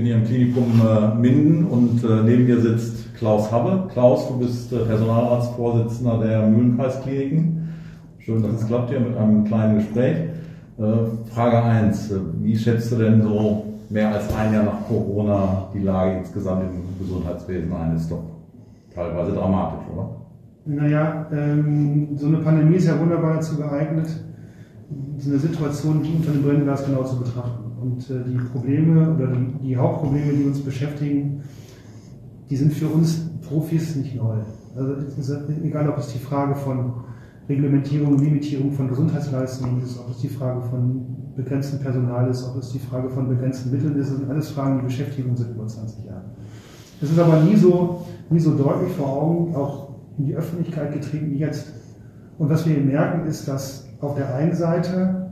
bin hier im Klinikum äh, Minden und äh, neben mir sitzt Klaus Habbe. Klaus, du bist äh, Personalarztvorsitzender der Mühlenkreiskliniken. Schön, dass es klappt hier mit einem kleinen Gespräch. Frage 1. Wie schätzt du denn so mehr als ein Jahr nach Corona die Lage insgesamt im Gesundheitswesen ein? Ist doch teilweise dramatisch, oder? Naja, ähm, so eine Pandemie ist ja wunderbar dazu geeignet, so eine Situation wie unter dem Brennglas genau zu betrachten. Und äh, die Probleme oder die, die, Hauptprobleme, die uns beschäftigen, die sind für uns Profis nicht neu. Also egal, ob es die Frage von Reglementierung, Limitierung von Gesundheitsleistungen ist, ob es die Frage von begrenztem Personal ist, ob es die Frage von begrenzten Mitteln ist, das sind alles Fragen, die beschäftigen uns seit über 20 Jahren. Es ist aber nie so, nie so deutlich vor Augen, auch in die Öffentlichkeit getreten wie jetzt. Und was wir merken, ist, dass auf der einen Seite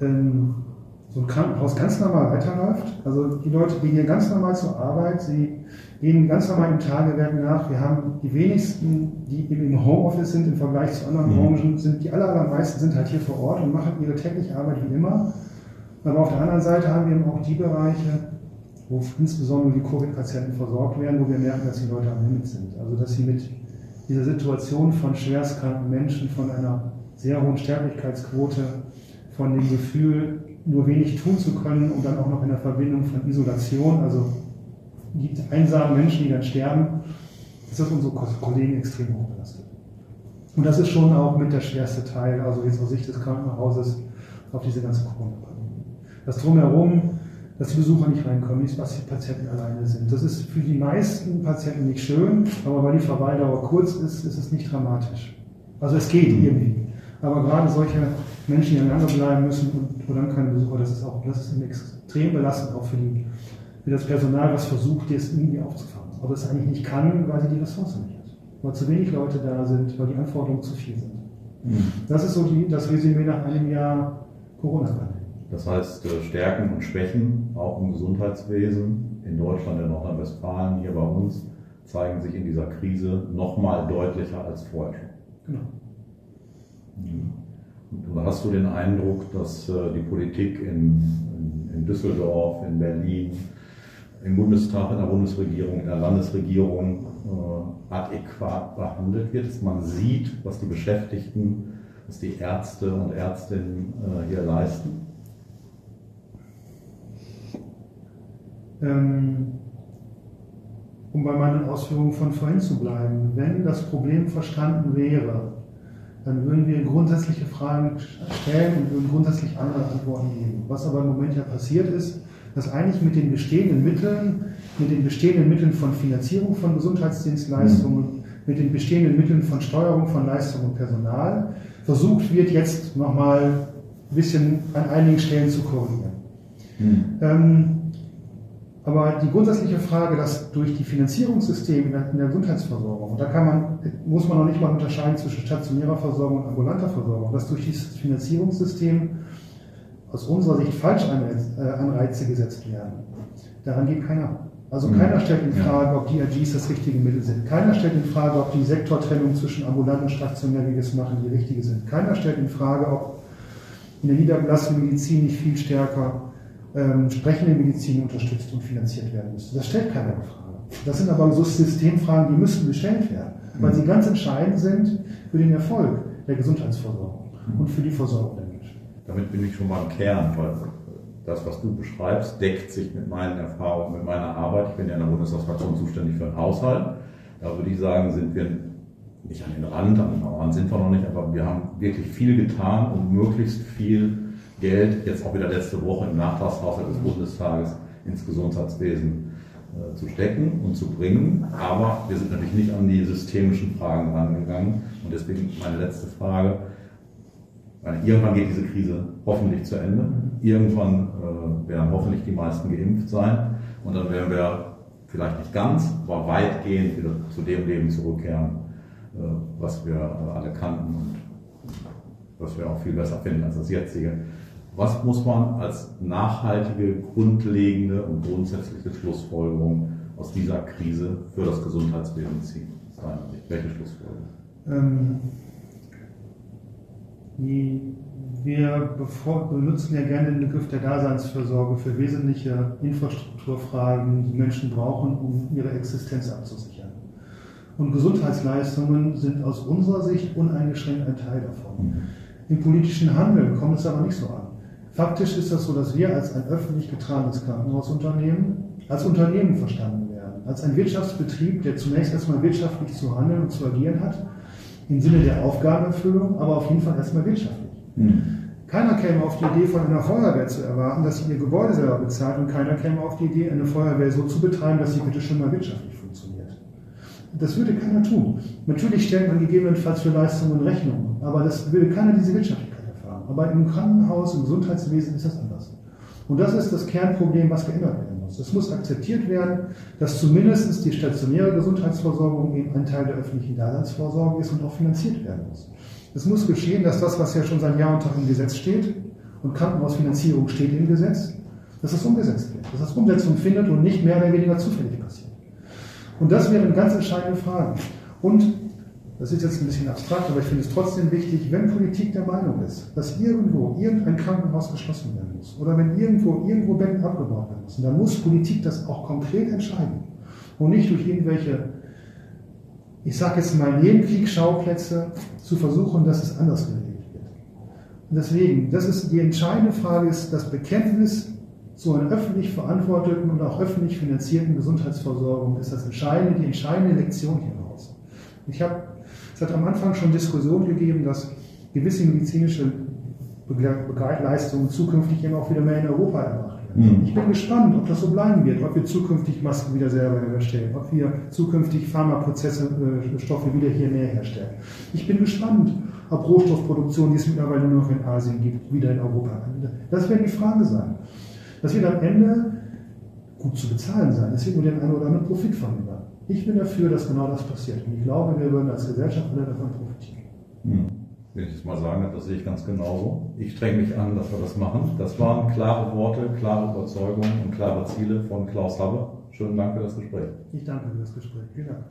ähm, so ein Krankenhaus ganz normal weiterläuft. Also die Leute gehen hier ganz normal zur Arbeit, sie gehen ganz normal im Tagewerk nach. Wir haben die wenigsten, die im Homeoffice sind im Vergleich zu anderen mhm. Branchen, sind die allermeisten sind halt hier vor Ort und machen ihre tägliche Arbeit wie immer. Aber auf der anderen Seite haben wir eben auch die Bereiche, wo insbesondere die Covid-Patienten versorgt werden, wo wir merken, dass die Leute am Limit sind. Also dass sie mit dieser Situation von schwerstkranken Menschen, von einer sehr hohen Sterblichkeitsquote, von dem Gefühl, nur wenig tun zu können und dann auch noch in der Verbindung von Isolation, also die einsamen Menschen, die dann sterben, ist das unsere Kollegen extrem hoch belastet. Und das ist schon auch mit der schwerste Teil, also jetzt aus Sicht des Krankenhauses, auf diese ganze Corona-Pandemie. Das Drumherum, dass die Besucher nicht reinkommen, dass die Patienten alleine sind. Das ist für die meisten Patienten nicht schön, aber weil die Verweildauer kurz ist, ist es nicht dramatisch. Also es geht irgendwie. Aber gerade solche Menschen, die aneinander bleiben müssen und, und dann keine Besucher, das ist auch, das ist extrem belastend auch für, die, für das Personal, was versucht, das irgendwie aufzufangen. Aber es eigentlich nicht kann, weil sie die Ressourcen nicht hat. Weil zu wenig Leute da sind, weil die Anforderungen zu viel sind. Mhm. Das ist so die, das Resümee nach einem Jahr Corona-Pandemie. Das heißt, äh, Stärken und Schwächen auch im Gesundheitswesen in Deutschland, in Nordrhein-Westfalen, hier bei uns, zeigen sich in dieser Krise noch mal deutlicher als vorher schon. Genau. Mhm. hast du den Eindruck, dass äh, die Politik in, in, in, Düsseldorf, in Berlin, im Bundestag, in der Bundesregierung, in der Landesregierung äh, adäquat behandelt wird, dass man sieht, was die Beschäftigten, was die Ärzte und Ärztinnen äh, hier leisten? Ähm, um bei meinen Ausführungen von vorhin zu bleiben, wenn das Problem verstanden wäre, dann würden wir grundsätzliche Fragen stellen und würden grundsätzlich andere Antworten geben. Was aber im Moment ja passiert ist, dass eigentlich mit den bestehenden Mitteln, mit den bestehenden Mitteln von Finanzierung von Gesundheitsdienstleistungen, mit den bestehenden Mitteln von Steuerung von Leistung und Personal versucht wird, jetzt nochmal ein bisschen an einigen Stellen zu korrigieren. Mhm. Ähm, aber die grundsätzliche Frage, dass durch die Finanzierungssysteme in der, Gesundheitsversorgung, und da kann man, muss man noch nicht mal unterscheiden zwischen stationärer Versorgung und ambulanter Versorgung, dass durch dieses Finanzierungssystem aus unserer Sicht Falschanreize äh, gesetzt werden. Daran geht keiner. Also mhm. keiner stellt in Frage, ob die AGs das richtige Mittel sind. Keiner stellt in Frage, ob die Sektortrennung zwischen ambulant und stationär, wie wir es machen, die richtige sind. Keiner stellt in Frage, ob in der niedergelassenen Medizin nicht viel stärker ähm, sprechende Medizin unterstützt und finanziert werden müsste. Das stellt keiner in Frage. Das sind aber so Systemfragen, die müssten gestellt werden, weil sie ganz entscheidend sind für den Erfolg der Gesundheitsversorgung und für die Versorgung der Menschen. Damit bin ich schon mal im Kern, weil das, was du beschreibst, deckt sich mit meinen Erfahrungen, mit meiner Arbeit. Ich bin ja in der Bundeshausfraktion zuständig für den Haushalt. Da würde ich sagen, sind wir nicht an den Rand, an den Rand sind wir noch nicht, aber wir haben wirklich viel getan, um möglichst viel Geld, jetzt auch wieder letzte Woche im Nachtragshaushalt des Bundestages, ins Gesundheitswesen äh, zu stecken und zu bringen. Aber wir sind natürlich nicht an die systemischen Fragen rangegangen. Und deswegen meine letzte Frage. Irgendwann geht diese Krise hoffentlich zu Ende. Irgendwann äh, werden hoffentlich die meisten geimpft sein. Und dann werden wir vielleicht nicht ganz, aber weitgehend wieder zu dem Leben zurückkehren, äh, was wir äh, alle kannten und was wir auch viel besser finden als das jetzige. Was muss man als nachhaltige, grundlegende und grundsätzliche Schlussfolgerung aus dieser Krise für das Gesundheitswesen ziehen? Welche Schlussfolgerung? Ähm, Wir benutzen ja gerne den Begriff der Daseinsfürsorge für wesentliche Infrastrukturfragen, die Menschen brauchen, um ihre Existenz abzusichern. Und Gesundheitsleistungen sind aus unserer Sicht uneingeschränkt ein Teil davon. Mhm. Im politischen Handeln kommt es aber nicht so an. Faktisch ist das so, dass wir als ein öffentlich getragenes Krankenhausunternehmen als Unternehmen verstanden werden, als ein Wirtschaftsbetrieb, der zunächst erstmal wirtschaftlich zu handeln und zu agieren hat, im Sinne der Aufgabenerfüllung, aber auf jeden Fall erstmal wirtschaftlich. Mhm. Keiner käme auf die Idee, von einer Feuerwehr zu erwarten, dass sie ihr Gebäude selber bezahlt und keiner käme auf die Idee, eine Feuerwehr so zu betreiben, dass sie bitte schon mal wirtschaftlich. Das würde keiner tun. Natürlich stellt man gegebenenfalls für Leistungen Rechnungen, aber das würde keiner diese Wirtschaftlichkeit erfahren. Aber im Krankenhaus, im Gesundheitswesen ist das anders. Und das ist das Kernproblem, was geändert werden muss. Es muss akzeptiert werden, dass zumindest die stationäre Gesundheitsversorgung eben ein Teil der öffentlichen Daseinsvorsorge ist und auch finanziert werden muss. Es muss geschehen, dass das, was ja schon seit Jahr und Tag im Gesetz steht, und Krankenhausfinanzierung steht im Gesetz, dass das umgesetzt wird, dass das Umsetzung findet und nicht mehr oder weniger zufällig passiert. Und das wären ganz entscheidende Fragen. Und, das ist jetzt ein bisschen abstrakt, aber ich finde es trotzdem wichtig, wenn Politik der Meinung ist, dass irgendwo irgendein Krankenhaus geschlossen werden muss oder wenn irgendwo irgendwo Betten abgebaut werden müssen, dann muss Politik das auch konkret entscheiden und nicht durch irgendwelche ich sage jetzt mal, Nebenkriegsschauplätze zu versuchen, dass es anders geregelt wird. Und deswegen, das ist die entscheidende Frage, ist das Bekenntnis zu einer öffentlich verantworteten und auch öffentlich finanzierten Gesundheitsversorgung ist das entscheidende, die entscheidende Lektion hieraus. Ich habe, es hat am Anfang schon Diskussion gegeben, dass gewisse medizinische Begleitleistungen zukünftig eben auch wieder mehr in Europa erwarten. Mhm. Ich bin gespannt, ob das so bleiben wird, ob wir zukünftig Masken wieder selber herstellen, ob wir zukünftig Pharmaprozesse, äh, Stoffe wieder hier mehr herstellen. Ich bin gespannt, ob Rohstoffproduktion, die es mittlerweile nur noch in Asien gibt, wieder in Europa. Das werden die Fragen sein. Das wird am Ende gut zu bezahlen sein. Es wird nur den einen oder anderen Profit von über. Ich bin dafür, dass genau das passiert. Und ich glaube, wir würden als Gesellschaft alle davon profitieren. Mhm wenn ich das mal sagen darf, das sehe ich ganz genauso. Ich strenge mich an, dass wir das machen. Das waren klare Worte, klare Überzeugungen und klare Ziele von Klaus Habe. Schönen Dank für das Gespräch. Ich danke für das Gespräch. Vielen Dank.